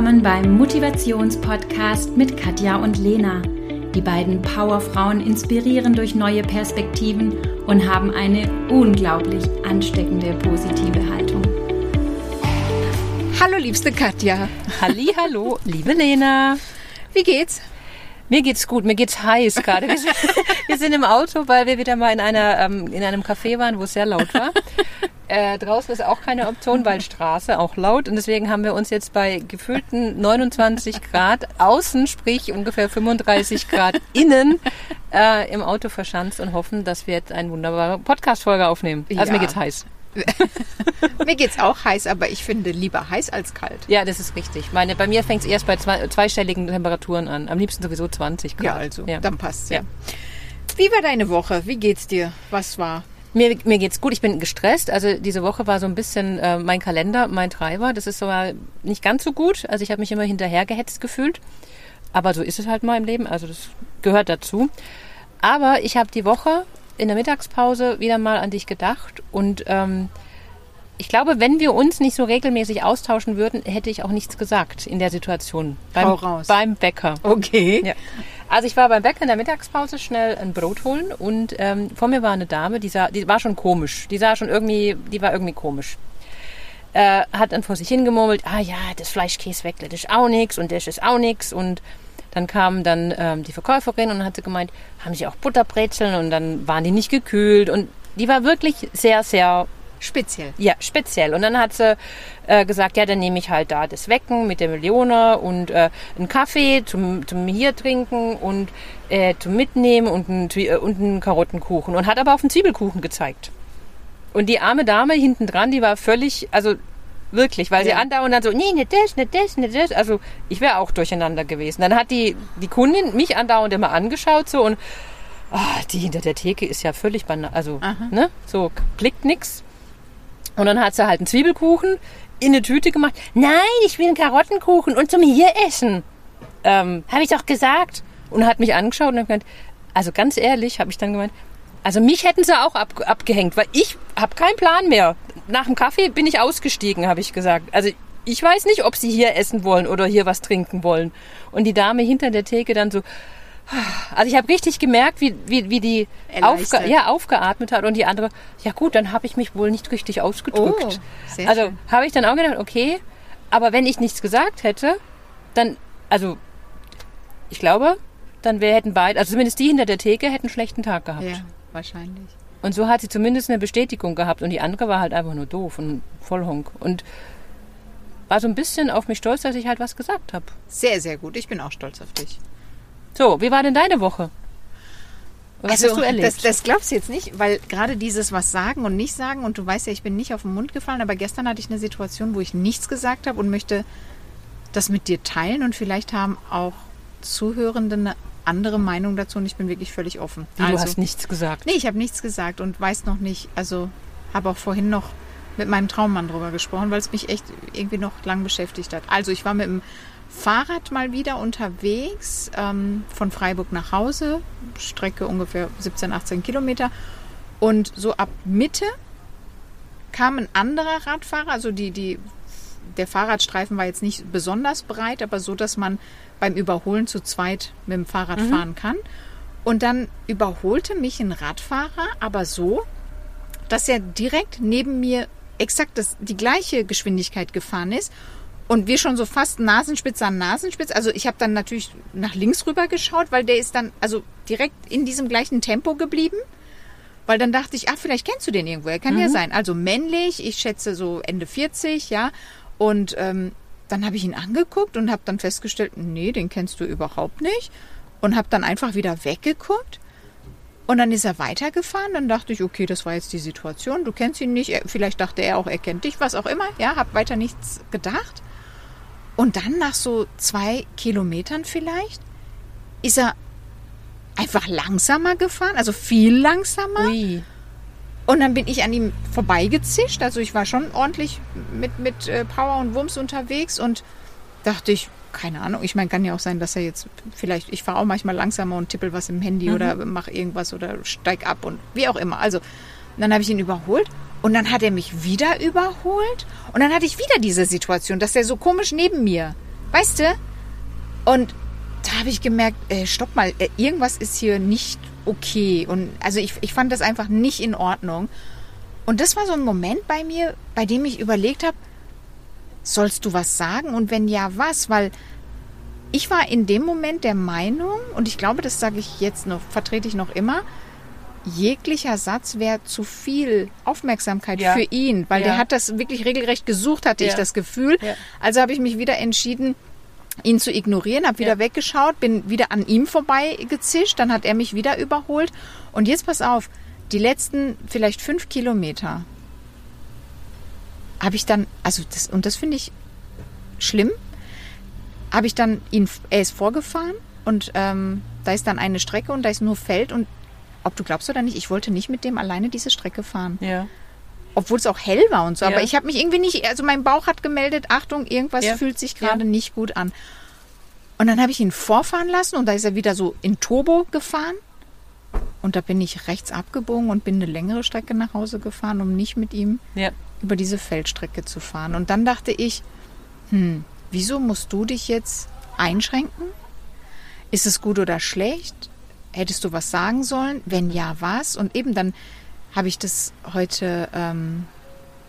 willkommen beim Motivationspodcast mit Katja und Lena. Die beiden Powerfrauen inspirieren durch neue Perspektiven und haben eine unglaublich ansteckende positive Haltung. Hallo liebste Katja. Halli, hallo, liebe Lena. Wie geht's? Mir geht's gut, mir geht's heiß gerade. Wir, sind- wir sind im Auto, weil wir wieder mal in, einer, ähm, in einem Café waren, wo es sehr laut war. Äh, draußen ist auch keine Option, weil Straße auch laut. Und deswegen haben wir uns jetzt bei gefühlten 29 Grad außen, sprich ungefähr 35 Grad innen, äh, im Auto verschanzt und hoffen, dass wir jetzt eine wunderbare Podcast-Folge aufnehmen. Also Ja. mir geht's heiß. Mir geht's auch heiß, aber ich finde lieber heiß als kalt. Ja, das ist richtig. Meine, bei mir fängt es erst bei zwei, zweistelligen Temperaturen an. Am liebsten sowieso 20 Grad. Ja, also, Ja. dann passt's ja. Ja. Wie war deine Woche? Wie geht's dir? Was war? Mir, mir geht's gut. Ich bin gestresst. Also diese Woche war so ein bisschen äh, mein Kalender, mein Treiber. Das ist so äh, nicht ganz so gut. Also ich habe mich immer hinterhergehetzt gefühlt. Aber so ist es halt mal im Leben. Also das gehört dazu. Aber ich habe die Woche in der Mittagspause wieder mal an dich gedacht. Und ähm, ich glaube, wenn wir uns nicht so regelmäßig austauschen würden, hätte ich auch nichts gesagt in der Situation. Beim, Hau raus. beim Bäcker. Okay. Ja. Also ich war beim Bäcker in der Mittagspause schnell ein Brot holen und ähm, vor mir war eine Dame, die, sah, die war schon komisch. Die sah schon irgendwie, die war irgendwie komisch. Äh, hat dann vor sich hingemurmelt, ah ja, das Fleischkäse-Weckle, das ist auch nix und das ist auch nix. Und dann kam dann ähm, die Verkäuferin und hat sie gemeint, haben Sie auch Butterbrezeln? Und dann waren die nicht gekühlt. Und die war wirklich sehr, sehr Speziell. ja, speziell. Und dann hat sie äh, gesagt, ja, dann nehme ich halt da das Wecken mit der Millione und äh, einen Kaffee zum, zum hier trinken und äh, zum Mitnehmen und einen, äh, und einen Karottenkuchen. Und hat aber auf den Zwiebelkuchen gezeigt. Und die arme Dame hinten dran, die war völlig, also wirklich, weil sie Ja. andauernd dann so, nee, nicht das, nicht das, nicht das. Also ich wäre auch durcheinander gewesen. Dann hat die, die Kundin mich andauernd immer angeschaut so und ah, die hinter der Theke ist ja völlig banal. Also, ne, so klickt nix. Und dann hat sie halt einen Zwiebelkuchen in eine Tüte gemacht. Nein, ich will einen Karottenkuchen und zum hier essen. Ähm, habe ich doch gesagt. Und hat mich angeschaut und hat gemeint, also ganz ehrlich, habe ich dann gemeint, also mich hätten sie auch ab, abgehängt, weil ich habe keinen Plan mehr. Nach dem Kaffee bin ich ausgestiegen, habe ich gesagt. Also ich weiß nicht, ob sie hier essen wollen oder hier was trinken wollen. Und die Dame hinter der Theke dann so, also ich habe richtig gemerkt, wie, wie, wie die aufge, ja, aufgeatmet hat und die andere, ja gut, dann habe ich mich wohl nicht richtig ausgedrückt. Oh, sehr also habe ich dann auch gedacht, okay, aber wenn ich nichts gesagt hätte, dann, also ich glaube, dann wir hätten beide, also zumindest die hinter der Theke hätten einen schlechten Tag gehabt. Ja, wahrscheinlich. Und so hat sie zumindest eine Bestätigung gehabt und die andere war halt einfach nur doof und Vollhonk und war so ein bisschen auf mich stolz, dass ich halt was gesagt habe. Sehr, sehr gut. Ich bin auch stolz auf dich. So, wie war denn deine Woche? Was hast du erlebt? Also, Das, das glaubst du jetzt nicht, weil gerade dieses was sagen und nicht sagen und du weißt ja, ich bin nicht auf den Mund gefallen, aber gestern hatte ich eine Situation, wo ich nichts gesagt habe und möchte das mit dir teilen und vielleicht haben auch Zuhörende eine andere Meinung dazu und ich bin wirklich völlig offen. Du hast nichts gesagt. Nee, ich habe nichts gesagt und weiß noch nicht, also habe auch vorhin noch mit meinem Traummann drüber gesprochen, weil es mich echt irgendwie noch lang beschäftigt hat. Also ich war mit dem Fahrrad mal wieder unterwegs, ähm, von Freiburg nach Hause, Strecke ungefähr 17, 18 Kilometer. Und so ab Mitte kam ein anderer Radfahrer, also die, die, der Fahrradstreifen war jetzt nicht besonders breit, aber so, dass man beim Überholen zu zweit mit dem Fahrrad fahren kann. Und dann überholte mich ein Radfahrer, aber so, dass er direkt neben mir exakt das, die gleiche Geschwindigkeit gefahren ist und wir schon so fast Nasenspitze an Nasenspitze. Also ich habe dann natürlich nach links rüber geschaut, weil der ist dann also direkt in diesem gleichen Tempo geblieben. Weil dann dachte ich, ach, vielleicht kennst du den irgendwo. Er kann ja sein. Also männlich, ich schätze so Ende 40, ja. Und ähm, dann habe ich ihn angeguckt und habe dann festgestellt, nee, den kennst du überhaupt nicht. Und habe dann einfach wieder weggeguckt. Und dann ist er weitergefahren. Dann dachte ich, okay, das war jetzt die Situation. Du kennst ihn nicht. Vielleicht dachte er auch, er kennt dich, was auch immer. Ja, habe weiter nichts gedacht. Und dann nach so zwei Kilometern vielleicht ist er einfach langsamer gefahren, also viel langsamer. Ui. Und dann bin ich an ihm vorbeigezischt. Also ich war schon ordentlich mit, mit äh, Power und Wumms unterwegs und dachte ich, keine Ahnung, ich meine, kann ja auch sein, dass er jetzt vielleicht, ich fahre auch manchmal langsamer und tippel was im Handy oder mache irgendwas oder steig ab und wie auch immer. Also dann habe ich ihn überholt und dann hat er mich wieder überholt und dann hatte ich wieder diese Situation, dass er so komisch neben mir Weißt du? Und da habe ich gemerkt, äh, stopp mal, äh, irgendwas ist hier nicht okay. Und also ich, ich fand das einfach nicht in Ordnung. Und das war so ein Moment bei mir, bei dem ich überlegt habe, sollst du was sagen? Und wenn ja, was? Weil ich war in dem Moment der Meinung, und ich glaube, das sage ich jetzt noch, vertrete ich noch immer, jeglicher Satz wäre zu viel Aufmerksamkeit Ja. für ihn, weil Ja. der hat das wirklich regelrecht gesucht, hatte ich Ja. das Gefühl. Also habe ich mich wieder entschieden, ihn zu ignorieren, habe wieder weggeschaut, bin wieder an ihm vorbei gezischt, dann hat er mich wieder überholt. Und jetzt pass auf, die letzten vielleicht fünf Kilometer habe ich dann, also das, und das finde ich schlimm, habe ich dann ihn, er ist vorgefahren und ähm, da ist dann eine Strecke und da ist nur Feld und ob du glaubst oder nicht, ich wollte nicht mit dem alleine diese Strecke fahren. Ja. Obwohl es auch hell war und so. Ja. Aber ich habe mich irgendwie nicht, also mein Bauch hat gemeldet, Achtung, irgendwas Ja. fühlt sich gerade nicht gut an. Und dann habe ich ihn vorfahren lassen und da ist er wieder so in Turbo gefahren. Und da bin ich rechts abgebogen und bin eine längere Strecke nach Hause gefahren, um nicht mit ihm über diese Feldstrecke zu fahren. Und dann dachte ich, hm, wieso musst du dich jetzt einschränken? Ist es gut oder schlecht? Hättest du was sagen sollen? Wenn ja, was? Und eben dann habe ich das heute ähm,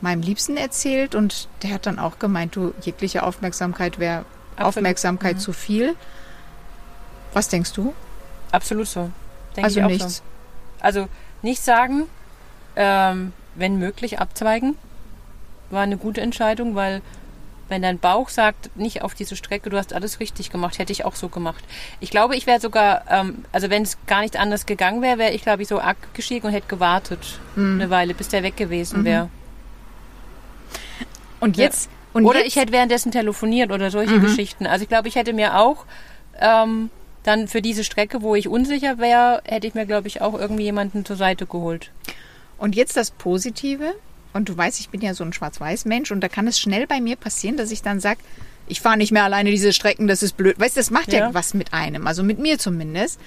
meinem Liebsten erzählt und der hat dann auch gemeint, du, jegliche Aufmerksamkeit wäre. Aufmerksamkeit Mhm. zu viel. Was denkst du? Absolut so. Denke also ich auch nichts. So. Also nicht sagen, ähm, wenn möglich abzweigen, war eine gute Entscheidung, weil wenn dein Bauch sagt, nicht auf diese Strecke, du hast alles richtig gemacht, hätte ich auch so gemacht. Ich glaube, ich wäre sogar, ähm, also wenn es gar nicht anders gegangen wäre, wäre ich, glaube ich, so abgestiegen und hätte gewartet Mhm. eine Weile, bis der weg gewesen wäre. Und Ja. jetzt und oder jetzt, ich hätte währenddessen telefoniert oder solche Mhm. Geschichten. Also ich glaube, ich hätte mir auch ähm, dann für diese Strecke, wo ich unsicher wäre, hätte ich mir, glaube ich, auch irgendwie jemanden zur Seite geholt. Und jetzt das Positive. Und du weißt, ich bin ja so ein Schwarz-Weiß-Mensch und da kann es schnell bei mir passieren, dass ich dann sage, ich fahre nicht mehr alleine diese Strecken, das ist blöd. Weißt du, das macht ja. Ja. was mit einem, also mit mir zumindest.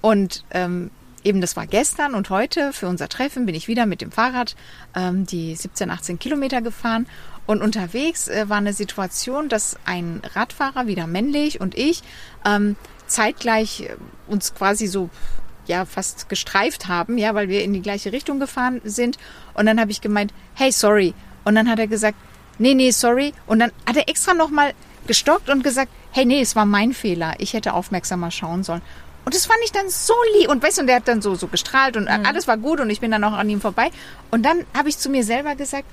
Und ähm, eben das war gestern und heute für unser Treffen bin ich wieder mit dem Fahrrad ähm, die 17, 18 Kilometer gefahren. Und unterwegs äh, war eine Situation, dass ein Radfahrer, wieder männlich, und ich ähm, zeitgleich äh, uns quasi so ja fast gestreift haben, ja, weil wir in die gleiche Richtung gefahren sind. Und dann habe ich gemeint, hey, sorry. Und dann hat er gesagt, nee, nee, sorry. Und dann hat er extra nochmal gestockt und gesagt, hey, nee, es war mein Fehler. Ich hätte aufmerksamer schauen sollen. Und das fand ich dann so lieb. Und weißt du, und der hat dann so, so gestrahlt und alles war gut und ich bin dann auch an ihm vorbei. Und dann habe ich zu mir selber gesagt,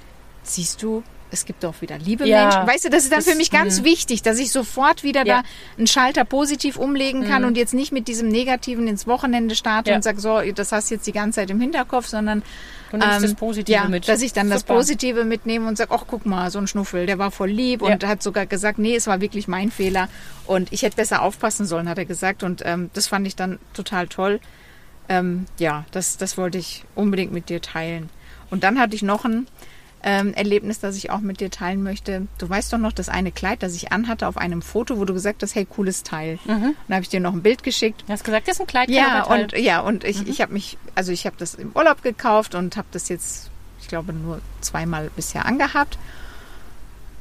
siehst du, es gibt auch wieder liebe Ja. Menschen. Weißt du, das ist dann Das- für mich ganz wichtig, dass ich sofort wieder Ja. da einen Schalter positiv umlegen kann und jetzt nicht mit diesem Negativen ins Wochenende starte Ja. und sage, so, das hast du jetzt die ganze Zeit im Hinterkopf, sondern Du nimmst ähm, das Positive ja, mit. dass ich dann das Super. Positive mitnehme und sage, ach guck mal, so ein Schnuffel, der war voll lieb Ja. und hat sogar gesagt, nee, es war wirklich mein Fehler und ich hätte besser aufpassen sollen, hat er gesagt und ähm, das fand ich dann total toll. Ähm, ja, das, das wollte ich unbedingt mit dir teilen. Und dann hatte ich noch ein ähm, Erlebnis, das ich auch mit dir teilen möchte. Du weißt doch noch das eine Kleid, das ich anhatte auf einem Foto, wo du gesagt hast, hey, cooles Teil. Mhm. Und da habe ich dir noch ein Bild geschickt. Du hast gesagt, das ist ein Kleid. Ja, und ja, und ich, ich habe mich, also ich habe das im Urlaub gekauft und habe das jetzt, ich glaube, nur zweimal bisher angehabt.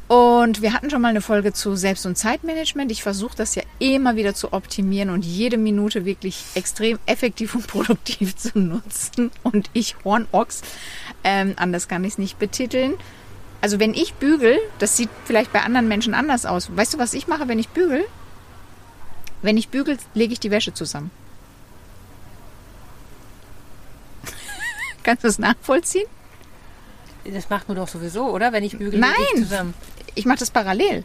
Und wir hatten schon mal eine Folge zu Selbst- und Zeitmanagement. Ich versuche das ja immer wieder zu optimieren und jede Minute wirklich extrem effektiv und produktiv zu nutzen. Und ich Hornochs, ähm, anders kann ich es nicht betiteln. Also wenn ich bügel, das sieht vielleicht bei anderen Menschen anders aus. Weißt du, was ich mache, wenn ich bügel? Wenn ich bügel, lege ich die Wäsche zusammen. Kannst du es nachvollziehen? Das macht man doch sowieso, oder? Wenn ich bügel, Nein. ich zusammen. Ich mache das parallel.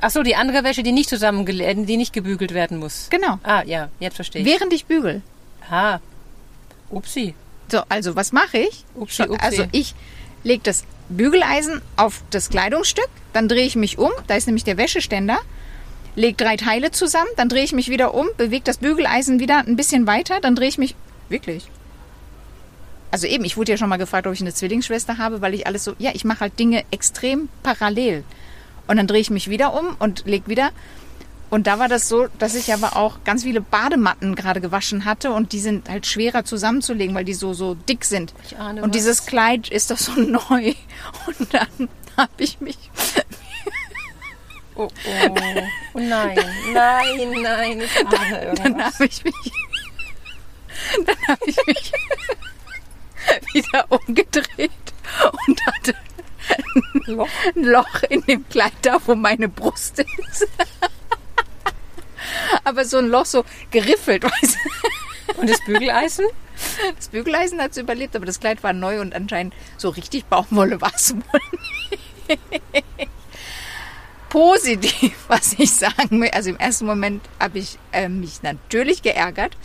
Ach so, die andere Wäsche, die nicht zusammen, die nicht gebügelt werden muss. Genau. Ah, ja, jetzt verstehe ich. Während ich bügel. Ah, upsi. So, also was mache ich? Upsi, upsi. Also ich lege das Bügeleisen auf das Kleidungsstück, dann drehe ich mich um, da ist nämlich der Wäscheständer, lege drei Teile zusammen, dann drehe ich mich wieder um, bewege das Bügeleisen wieder ein bisschen weiter, dann drehe ich mich wirklich. Also eben, ich wurde ja schon mal gefragt, ob ich eine Zwillingsschwester habe, weil ich alles so, ja, ich mache halt Dinge extrem parallel. Und dann drehe ich mich wieder um und lege wieder. Und da war das so, dass ich aber auch ganz viele Badematten gerade gewaschen hatte und die sind halt schwerer zusammenzulegen, weil die so, so dick sind. Ich ahne und was. dieses Kleid ist doch so neu. Und dann habe ich mich oh, oh. oh nein, nein, nein. Ist dann dann habe ich mich, dann habe ich mich wieder umgedreht und hatte Loch. ein Loch in dem Kleid da, wo meine Brust ist. Aber so ein Loch so geriffelt, weißt du. Und das Bügeleisen? Das Bügeleisen hat es überlebt, aber das Kleid war neu und anscheinend so richtig Baumwolle war es wohl nicht. Positiv, was ich sagen will. Also im ersten Moment habe ich äh, mich natürlich geärgert.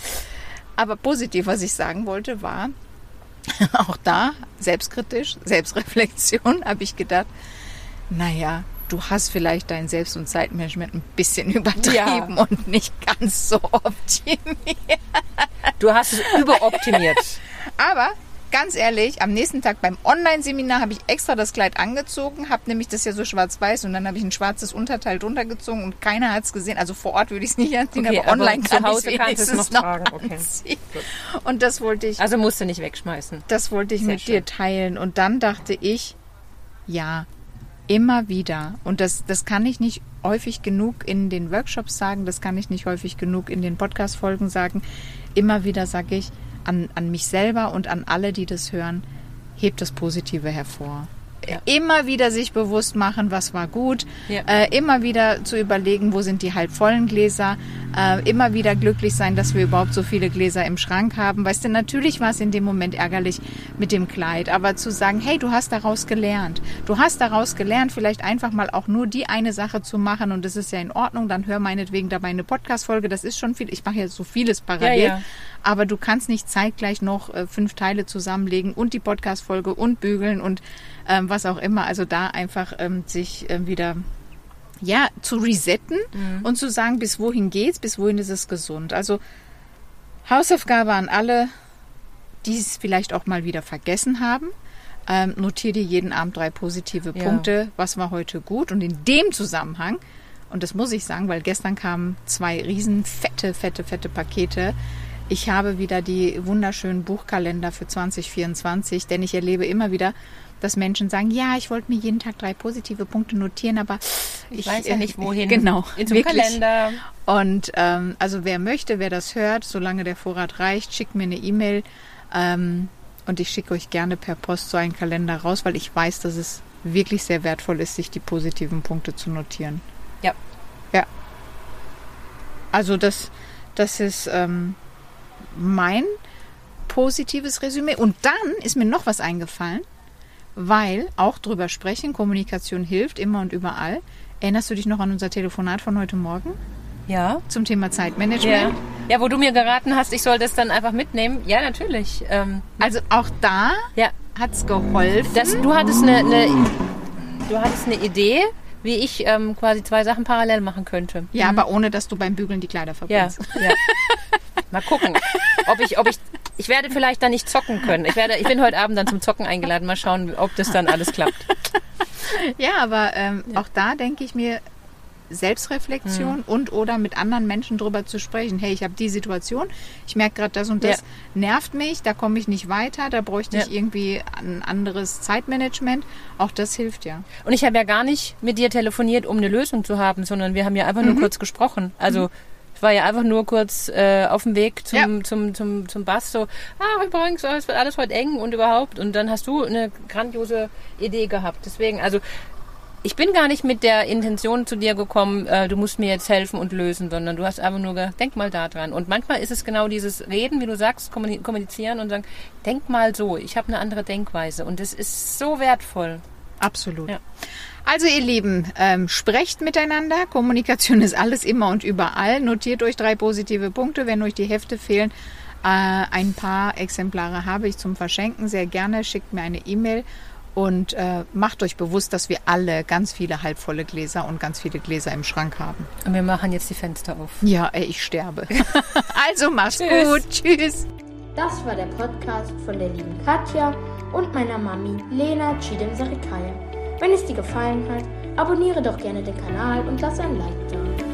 Aber positiv, was ich sagen wollte, war, auch da, selbstkritisch, Selbstreflexion, habe ich gedacht, naja, du hast vielleicht dein Selbst- und Zeitmanagement ein bisschen übertrieben Ja. und nicht ganz so optimiert. Du hast es überoptimiert. Aber ganz ehrlich, am nächsten Tag beim Online-Seminar habe ich extra das Kleid angezogen, habe nämlich das ja so schwarz-weiß und dann habe ich ein schwarzes Unterteil drunter gezogen und keiner hat es gesehen. Also vor Ort würde ich es nicht anziehen, Okay, aber online aber kann zu Hause ich kannst du es noch noch tragen, okay. Und das wollte ich, Also musst du nicht wegschmeißen. das wollte ich Sehr mit schön. dir teilen. Und dann dachte ich, ja, immer wieder. Und das, das kann ich nicht häufig genug in den Workshops sagen, das kann ich nicht häufig genug in den Podcast-Folgen sagen. Immer wieder sage ich an, an mich selber und an alle, die das hören, hebt das Positive hervor. Ja. Immer wieder sich bewusst machen, was war gut. Ja. Äh, immer wieder zu überlegen, wo sind die halbvollen Gläser. Äh, immer wieder glücklich sein, dass wir überhaupt so viele Gläser im Schrank haben. Weißt du, natürlich war es in dem Moment ärgerlich mit dem Kleid, aber zu sagen, hey, du hast daraus gelernt. Du hast daraus gelernt, vielleicht einfach mal auch nur die eine Sache zu machen und das ist ja in Ordnung. Dann hör meinetwegen dabei eine Podcast-Folge. Das ist schon viel. Ich mache ja so vieles parallel. Ja. Aber du kannst nicht zeitgleich noch äh, fünf Teile zusammenlegen und die Podcast-Folge und bügeln und ähm, was auch immer. Also da einfach ähm, sich ähm, wieder ja zu resetten und zu sagen, bis wohin geht's, bis wohin ist es gesund. Also Hausaufgabe an alle, die es vielleicht auch mal wieder vergessen haben. Ähm, notier dir jeden Abend drei positive Ja. Punkte. Was war heute gut? Und in dem Zusammenhang, und das muss ich sagen, weil gestern kamen zwei riesen fette, fette, fette Pakete. Ich habe wieder die wunderschönen Buchkalender für 2024, denn ich erlebe immer wieder, dass Menschen sagen, ja, ich wollte mir jeden Tag drei positive Punkte notieren, aber Ich, weiß ja äh, nicht, wohin. Genau, In zum wirklich. Kalender. Und ähm, also wer möchte, wer das hört, solange der Vorrat reicht, schickt mir eine E-Mail ähm, und ich schicke euch gerne per Post so einen Kalender raus, weil ich weiß, dass es wirklich sehr wertvoll ist, sich die positiven Punkte zu notieren. Ja. Ja. Also das, das ist ähm, mein positives Resümee. Und dann ist mir noch was eingefallen, weil auch drüber sprechen, Kommunikation hilft immer und überall. Erinnerst du dich noch an unser Telefonat von heute Morgen Ja. zum Thema Ja. Zeitmanagement? ja, wo du mir geraten hast, ich soll das dann einfach mitnehmen. Ja, natürlich. Ähm, Also auch da ja, hat es geholfen. das, du hattest eine, eine, du hattest eine Idee, wie ich ähm, quasi zwei Sachen parallel machen könnte. ja, aber ohne, dass du beim Bügeln die Kleider Ja, verbrennst. ja. Mal gucken, ob ich, ob ich, ich werde vielleicht dann nicht zocken können. Ich werde, ich bin heute Abend dann zum Zocken eingeladen. Mal schauen, ob das dann alles klappt. Ja, aber ähm, auch da denke ich mir, Selbstreflexion Hm. und oder mit anderen Menschen drüber zu sprechen. Hey, ich habe die Situation, ich merke gerade das und das Ja. nervt mich, da komme ich nicht weiter, da bräuchte ich Ja. irgendwie ein anderes Zeitmanagement. Auch das hilft ja. Und ich habe ja gar nicht mit dir telefoniert, um eine Lösung zu haben, sondern wir haben ja einfach nur kurz gesprochen. Also ich war ja einfach nur kurz äh, auf dem Weg zum, Ja. zum, zum, zum Bass, so, ah, übrigens, es wird alles heute eng und überhaupt. Und dann hast du eine grandiose Idee gehabt. Deswegen, also ich bin gar nicht mit der Intention zu dir gekommen, äh, du musst mir jetzt helfen und lösen, sondern du hast einfach nur gesagt, denk mal da dran. Und manchmal ist es genau dieses Reden, wie du sagst, kommuni- kommunizieren und sagen, denk mal so, ich habe eine andere Denkweise. Und das ist so wertvoll. Absolut. Ja. Also ihr Lieben, ähm, sprecht miteinander. Kommunikation ist alles immer und überall. Notiert euch drei positive Punkte, wenn euch die Hefte fehlen. Äh, ein paar Exemplare habe ich zum Verschenken. Sehr gerne schickt mir eine E-Mail und äh, macht euch bewusst, dass wir alle ganz viele halbvolle Gläser und ganz viele Gläser im Schrank haben. Und wir machen jetzt die Fenster auf. Ja, ey, ich sterbe. also mach's Tschüss. gut. Tschüss. Das war der Podcast von der lieben Katja und meiner Mami Lena Chidem Sarikaya. Wenn es dir gefallen hat, abonniere doch gerne den Kanal und lass ein Like da.